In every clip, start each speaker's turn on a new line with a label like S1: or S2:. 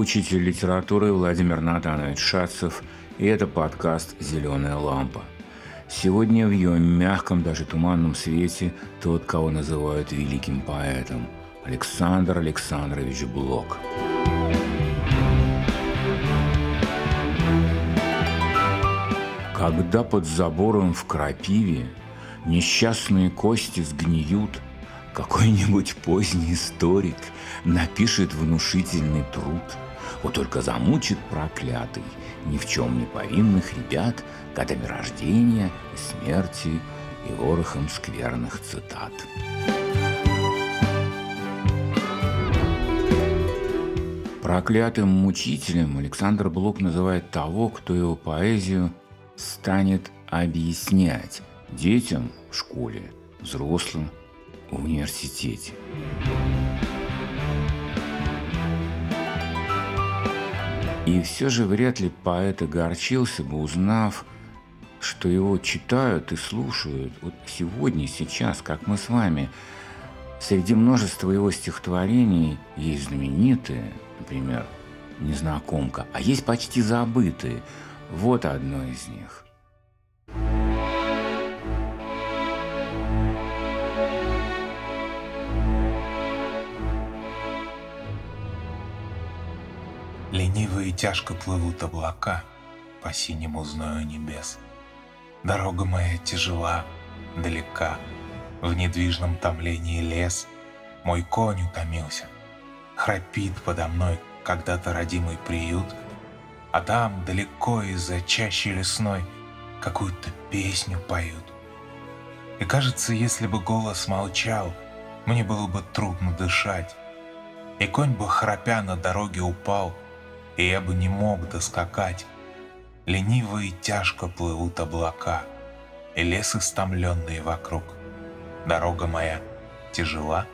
S1: учитель литературы Владимир Натанович Шацев, и это подкаст «Зеленая лампа». Сегодня в ее мягком, даже туманном свете тот, кого называют великим поэтом – Александр Александрович Блок. Когда под забором в крапиве несчастные кости сгниют, какой-нибудь поздний историк напишет внушительный труд, вот только замучит проклятый ни в чем не повинных ребят годами рождения и смерти и ворохом скверных цитат. Проклятым мучителем Александр Блок называет того, кто его поэзию станет объяснять детям в школе, взрослым в университете. И все же вряд ли поэт огорчился бы, узнав, что его читают и слушают вот сегодня, сейчас, как мы с вами. Среди множества его стихотворений есть знаменитые, например, «Незнакомка», а есть почти забытые. Вот одно из них –
S2: Лениво и тяжко плывут облака по синему зною небес. Дорога моя тяжела, далека, в недвижном томлении лес. Мой конь утомился, храпит подо мной когда-то родимый приют, а там далеко из-за чащи лесной какую-то песню поют. И кажется, если бы голос молчал, мне было бы трудно дышать, и конь бы храпя на дороге упал — и я бы не мог доскакать. Лениво и тяжко плывут облака, и лес истомленный вокруг. Дорога моя тяжела,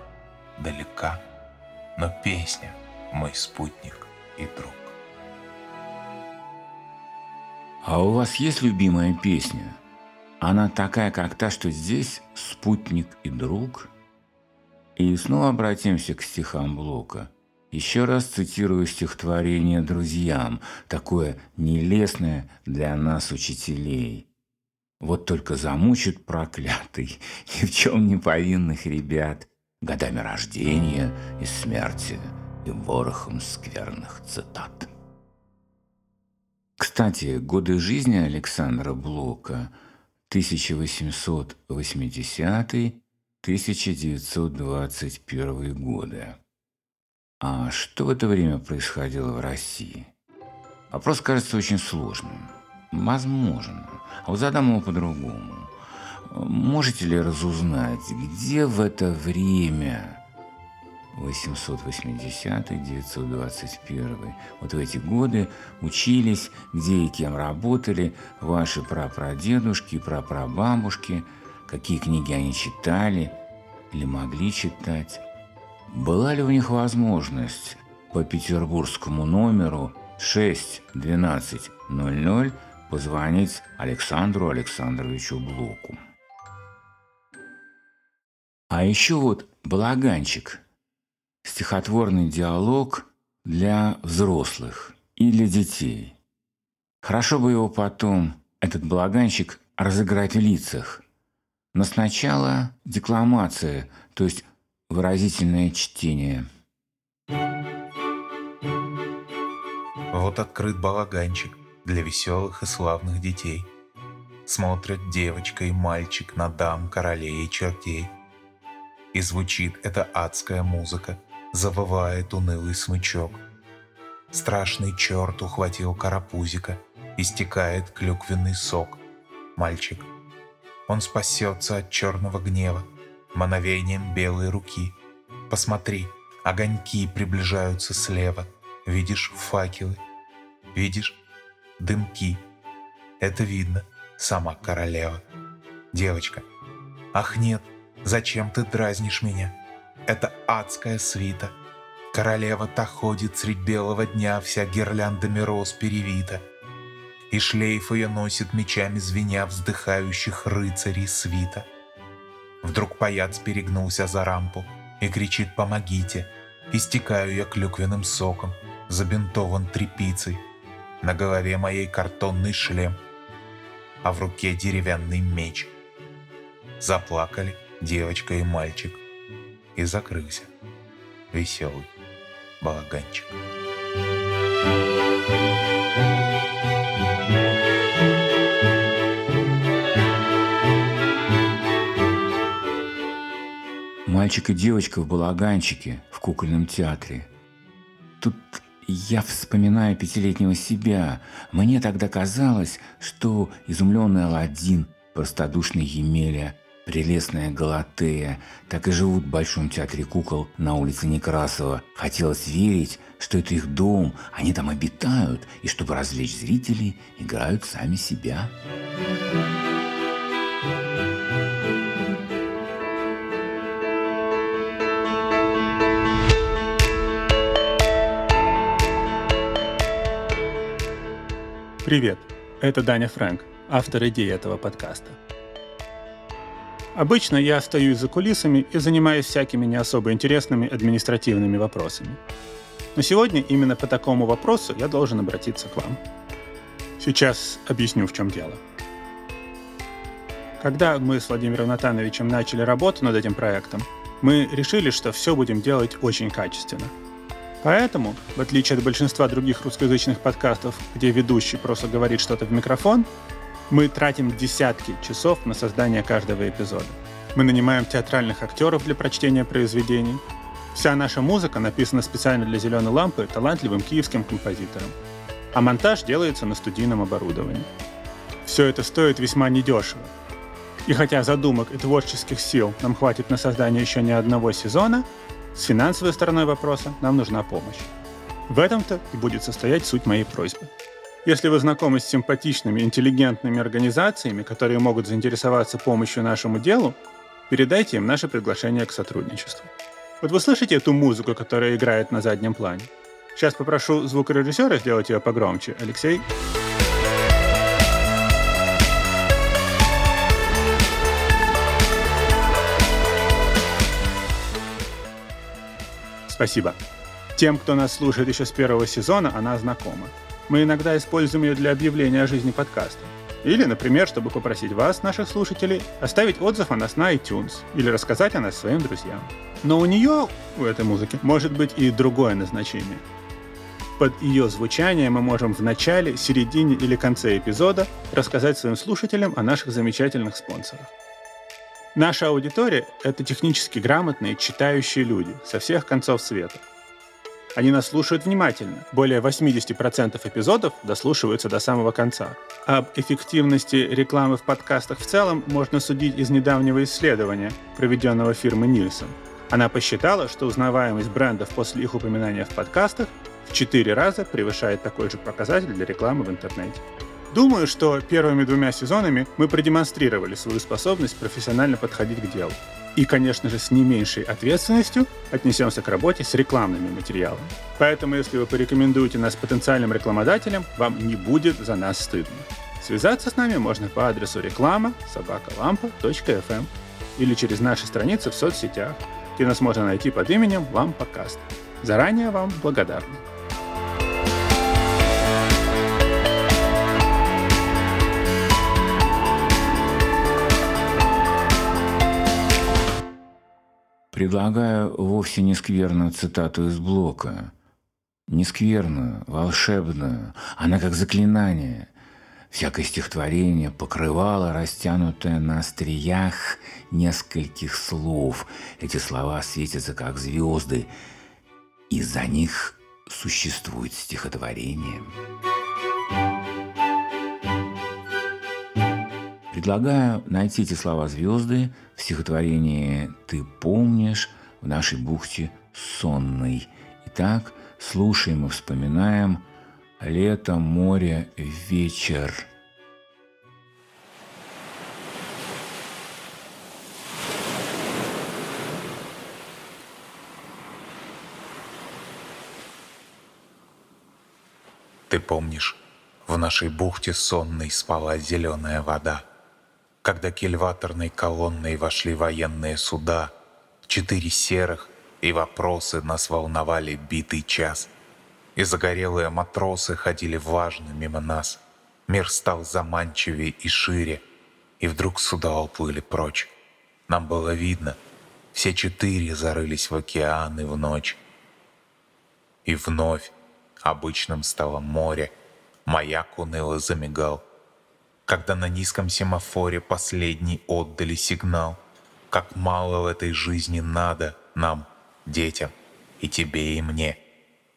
S2: далека, но песня — мой спутник и друг.
S1: А у вас есть любимая песня? Она такая, как та, что здесь спутник и друг? И снова обратимся к стихам Блока – еще раз цитирую стихотворение друзьям, такое нелестное для нас, учителей. Вот только замучит проклятый, ни в чем не повинных ребят, годами рождения и смерти и ворохом скверных цитат. Кстати, годы жизни Александра Блока 1880-1921 годы. А что в это время происходило в России? Вопрос кажется очень сложным. Возможно. А вот задам его по-другому. Можете ли разузнать, где в это время 880-921, вот в эти годы учились, где и кем работали ваши прапрадедушки и прапрабабушки, какие книги они читали или могли читать? Была ли у них возможность по петербургскому номеру 61200 позвонить Александру Александровичу Блоку? А еще вот «Балаганчик» – стихотворный диалог для взрослых и для детей. Хорошо бы его потом, этот балаганчик, разыграть в лицах. Но сначала декламация, то есть выразительное чтение.
S2: Вот открыт балаганчик для веселых и славных детей. Смотрят девочка и мальчик на дам, королей и чертей. И звучит эта адская музыка, завывает унылый смычок. Страшный черт ухватил карапузика, истекает клюквенный сок. Мальчик. Он спасется от черного гнева, мановением белой руки. Посмотри, огоньки приближаются слева. Видишь факелы? Видишь дымки? Это видно, сама королева. Девочка. Ах нет, зачем ты дразнишь меня? Это адская свита. Королева-то ходит средь белого дня, вся гирляндами роз перевита. И шлейф ее носит мечами звеня вздыхающих рыцарей свита. Вдруг паяц перегнулся за рампу и кричит «Помогите!» Истекаю я клюквенным соком. забинтован тряпицей, на голове моей картонный шлем, а в руке деревянный меч. Заплакали девочка и мальчик, и закрылся веселый балаганчик.
S1: Мальчик и девочка в балаганчике в кукольном театре. Тут я вспоминаю пятилетнего себя. Мне тогда казалось, что изумленный Аладдин, простодушный Емеля, прелестная Галатея так и живут в Большом театре кукол на улице Некрасова. Хотелось верить, что это их дом, они там обитают, и чтобы развлечь зрителей, играют сами себя.
S3: Привет, это Даня Фрэнк, автор идеи этого подкаста. Обычно я остаюсь за кулисами и занимаюсь всякими не особо интересными административными вопросами. Но сегодня именно по такому вопросу я должен обратиться к вам. Сейчас объясню, в чем дело. Когда мы с Владимиром Натановичем начали работу над этим проектом, мы решили, что все будем делать очень качественно – Поэтому, в отличие от большинства других русскоязычных подкастов, где ведущий просто говорит что-то в микрофон, мы тратим десятки часов на создание каждого эпизода. Мы нанимаем театральных актеров для прочтения произведений. Вся наша музыка написана специально для «Зеленой лампы» талантливым киевским композитором. А монтаж делается на студийном оборудовании. Все это стоит весьма недешево. И хотя задумок и творческих сил нам хватит на создание еще не одного сезона, с финансовой стороной вопроса нам нужна помощь. В этом-то и будет состоять суть моей просьбы. Если вы знакомы с симпатичными, интеллигентными организациями, которые могут заинтересоваться помощью нашему делу, передайте им наше приглашение к сотрудничеству. Вот вы слышите эту музыку, которая играет на заднем плане? Сейчас попрошу звукорежиссера сделать ее погромче. Алексей. Спасибо. Тем, кто нас слушает еще с первого сезона, она знакома. Мы иногда используем ее для объявления о жизни подкаста. Или, например, чтобы попросить вас, наших слушателей, оставить отзыв о нас на iTunes или рассказать о нас своим друзьям. Но у нее, у этой музыки, может быть и другое назначение. Под ее звучание мы можем в начале, середине или конце эпизода рассказать своим слушателям о наших замечательных спонсорах. Наша аудитория — это технически грамотные, читающие люди со всех концов света. Они нас слушают внимательно. Более 80% эпизодов дослушиваются до самого конца. Об эффективности рекламы в подкастах в целом можно судить из недавнего исследования, проведенного фирмой Нильсон. Она посчитала, что узнаваемость брендов после их упоминания в подкастах в 4 раза превышает такой же показатель для рекламы в интернете. Думаю, что первыми двумя сезонами мы продемонстрировали свою способность профессионально подходить к делу. И, конечно же, с не меньшей ответственностью отнесемся к работе с рекламными материалами. Поэтому, если вы порекомендуете нас потенциальным рекламодателям, вам не будет за нас стыдно. Связаться с нами можно по адресу реклама собакалампа.фм эм или через наши страницы в соцсетях, где нас можно найти под именем Лампокаст. Заранее вам благодарны.
S1: Предлагаю вовсе не скверную цитату из блока. Не скверную, волшебную. Она как заклинание. Всякое стихотворение покрывало растянутое на остриях нескольких слов. Эти слова светятся как звезды. Из-за них существует стихотворение. Предлагаю найти эти слова звезды в стихотворении «Ты помнишь» в нашей бухте сонной. Итак, слушаем и вспоминаем «Лето, море, вечер».
S2: Ты помнишь, в нашей бухте сонной спала зеленая вода — когда кельваторной колонной вошли военные суда, четыре серых, и вопросы нас волновали битый час. и загорелые матросы ходили важно мимо нас. Мир стал заманчивее и шире, и вдруг суда уплыли прочь. Нам было видно, все четыре зарылись в океан и в ночь. И вновь обычным стало море, маяк уныло замигал. Когда на низком семафоре последний отдали сигнал, как мало в этой жизни надо нам, детям, и тебе, и мне.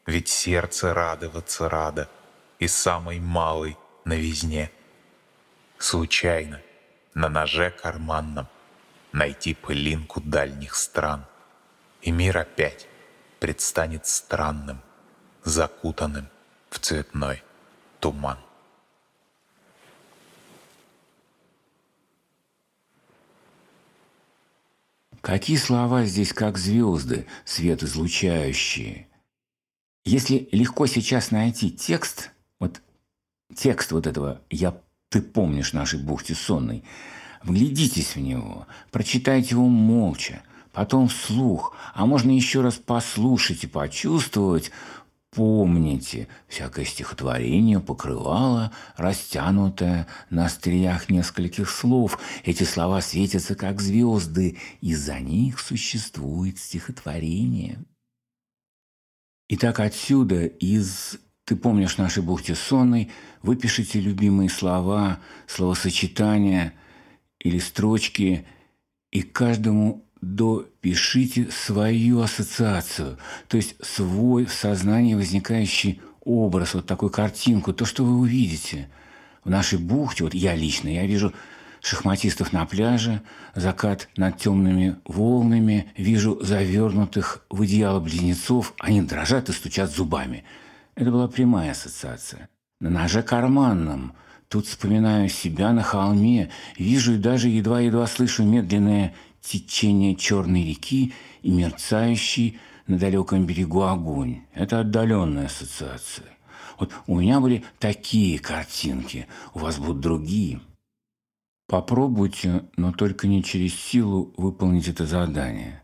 S2: Ведь сердце радоваться радо, и самый малый новизне. Случайно, на ноже карманном — найти пылинку дальних стран, и мир опять предстанет странным, закутанным в цветной туман.
S1: Какие слова здесь как звезды, свет излучающие. Если легко сейчас найти текст, вот текст вот этого «Я, ты помнишь нашей бухте сонной», Вглядитесь в него, прочитайте его молча, потом вслух, а можно еще раз послушать и почувствовать, Помните, всякое стихотворение покрывало, растянутое на остриях нескольких слов. Эти слова светятся, как звезды, и за них существует стихотворение. Итак, отсюда, из «Ты помнишь нашей бухте сонной», выпишите любимые слова, словосочетания – или строчки, и каждому допишите свою ассоциацию, то есть свой в сознании возникающий образ, вот такую картинку, то, что вы увидите. В нашей бухте, вот я лично, я вижу шахматистов на пляже, закат над темными волнами, вижу завернутых в одеяло близнецов, они дрожат и стучат зубами. Это была прямая ассоциация. На ноже карманном – Тут вспоминаю себя на холме, вижу и даже едва-едва слышу медленное течение черной реки и мерцающий на далеком берегу огонь. Это отдаленная ассоциация. Вот у меня были такие картинки, у вас будут другие. Попробуйте, но только не через силу выполнить это задание.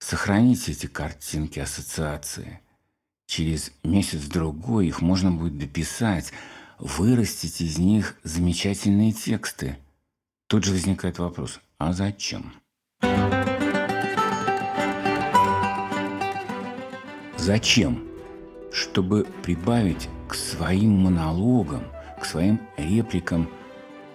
S1: Сохраните эти картинки, ассоциации. Через месяц-другой их можно будет дописать, вырастить из них замечательные тексты. Тут же возникает вопрос, а зачем? Зачем? Чтобы прибавить к своим монологам, к своим репликам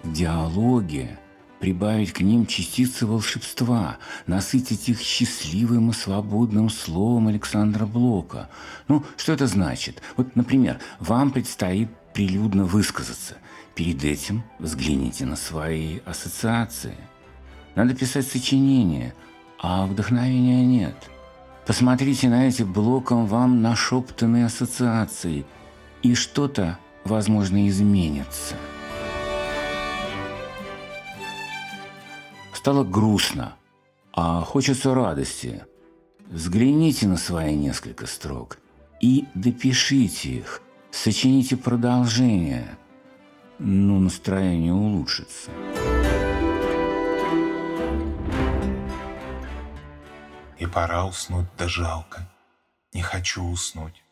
S1: в диалоге, прибавить к ним частицы волшебства, насытить их счастливым и свободным словом Александра Блока. Ну, что это значит? Вот, например, вам предстоит прилюдно высказаться. Перед этим взгляните на свои ассоциации. Надо писать сочинение, а вдохновения нет. Посмотрите на эти блоком вам нашептанные ассоциации, и что-то, возможно, изменится. Стало грустно, а хочется радости. Взгляните на свои несколько строк и допишите их – Сочините продолжение, ну, настроение улучшится.
S2: Пора уснуть, да жалко. Не хочу уснуть.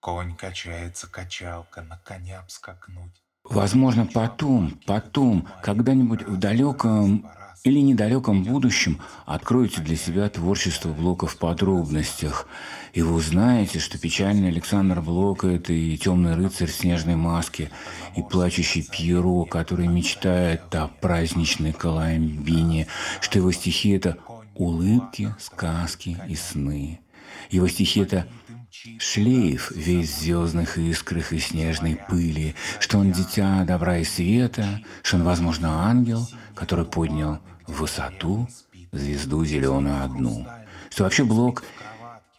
S2: Конь качается, качалка, на коня обскакнуть.
S1: Возможно, потом, потом, когда-нибудь в далеком или недалеком будущем откроете для себя творчество Блока в подробностях, и вы узнаете, что печальный Александр Блок — это и темный рыцарь в снежной маске, и плачущий Пьеро, который мечтает о праздничной Коломбине, что его стихи — это улыбки, сказки и сны. Его стихи — это Шлейф весь звездных искрах и снежной пыли, что он дитя добра и света, что он, возможно, ангел, который поднял в высоту звезду зеленую одну. Что вообще Блок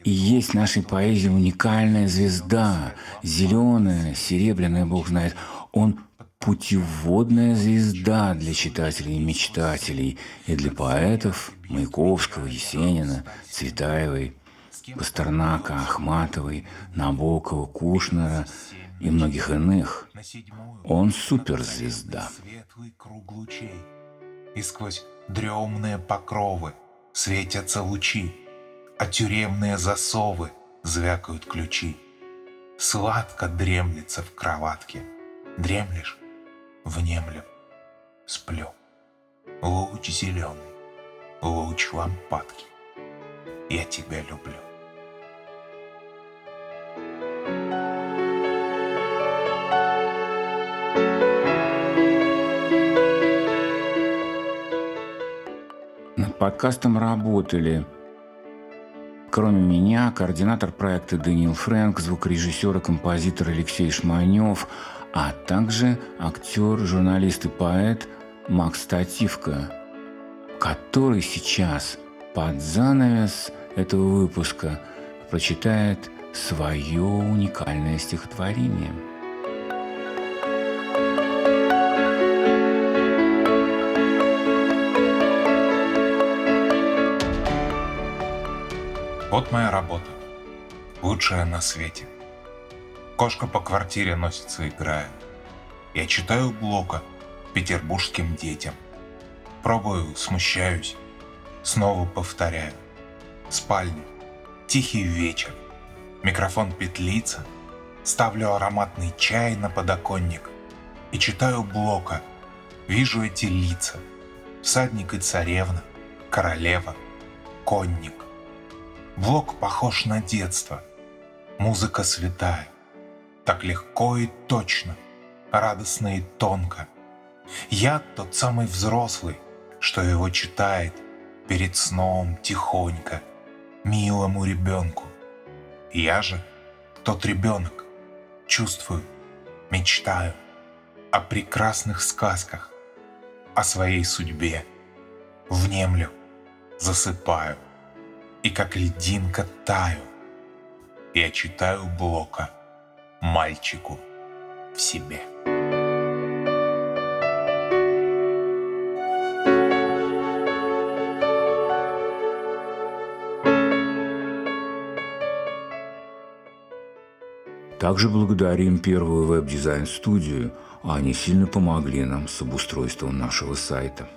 S1: и есть в нашей поэзии уникальная звезда, зеленая, серебряная, Бог знает. Он путеводная звезда для читателей и мечтателей, и для поэтов Маяковского, Есенина, Цветаевой, Пастернака, Ахматовой, Набокова, Кушнера и многих иных. Он суперзвезда.
S2: И сквозь дремные покровы светятся лучи, а тюремные засовы звякают ключи. Сладко дремлется в кроватке. Дремлешь, внемлю, сплю. Луч зеленый, луч лампадки. Я тебя люблю.
S1: Подкастом работали Кроме меня, координатор проекта Даниил Фрэнк, звукорежиссер и композитор Алексей Шманев, а также актер, журналист и поэт Макс Стативко, который сейчас под занавес этого выпуска прочитает свое уникальное стихотворение –
S2: Вот моя работа. Лучшая на свете. Кошка по квартире носится, играя. Я читаю Блока петербургским детям. Пробую, смущаюсь. Снова повторяю. Спальня. Тихий вечер. Микрофон петлица. Ставлю ароматный чай на подоконник. И читаю Блока. Вижу эти лица. Всадник и царевна. Королева. Конник. Блок похож на детство. Музыка святая. Так легко и точно, радостно и тонко. Я тот самый взрослый, что его читает перед сном тихонько, милому ребенку. Я же тот ребенок, чувствую, мечтаю о прекрасных сказках, о своей судьбе, внемлю, засыпаю и как льдинка таю. Я читаю Блока мальчику в себе.
S1: Также благодарим первую веб-дизайн-студию, они сильно помогли нам с обустройством нашего сайта.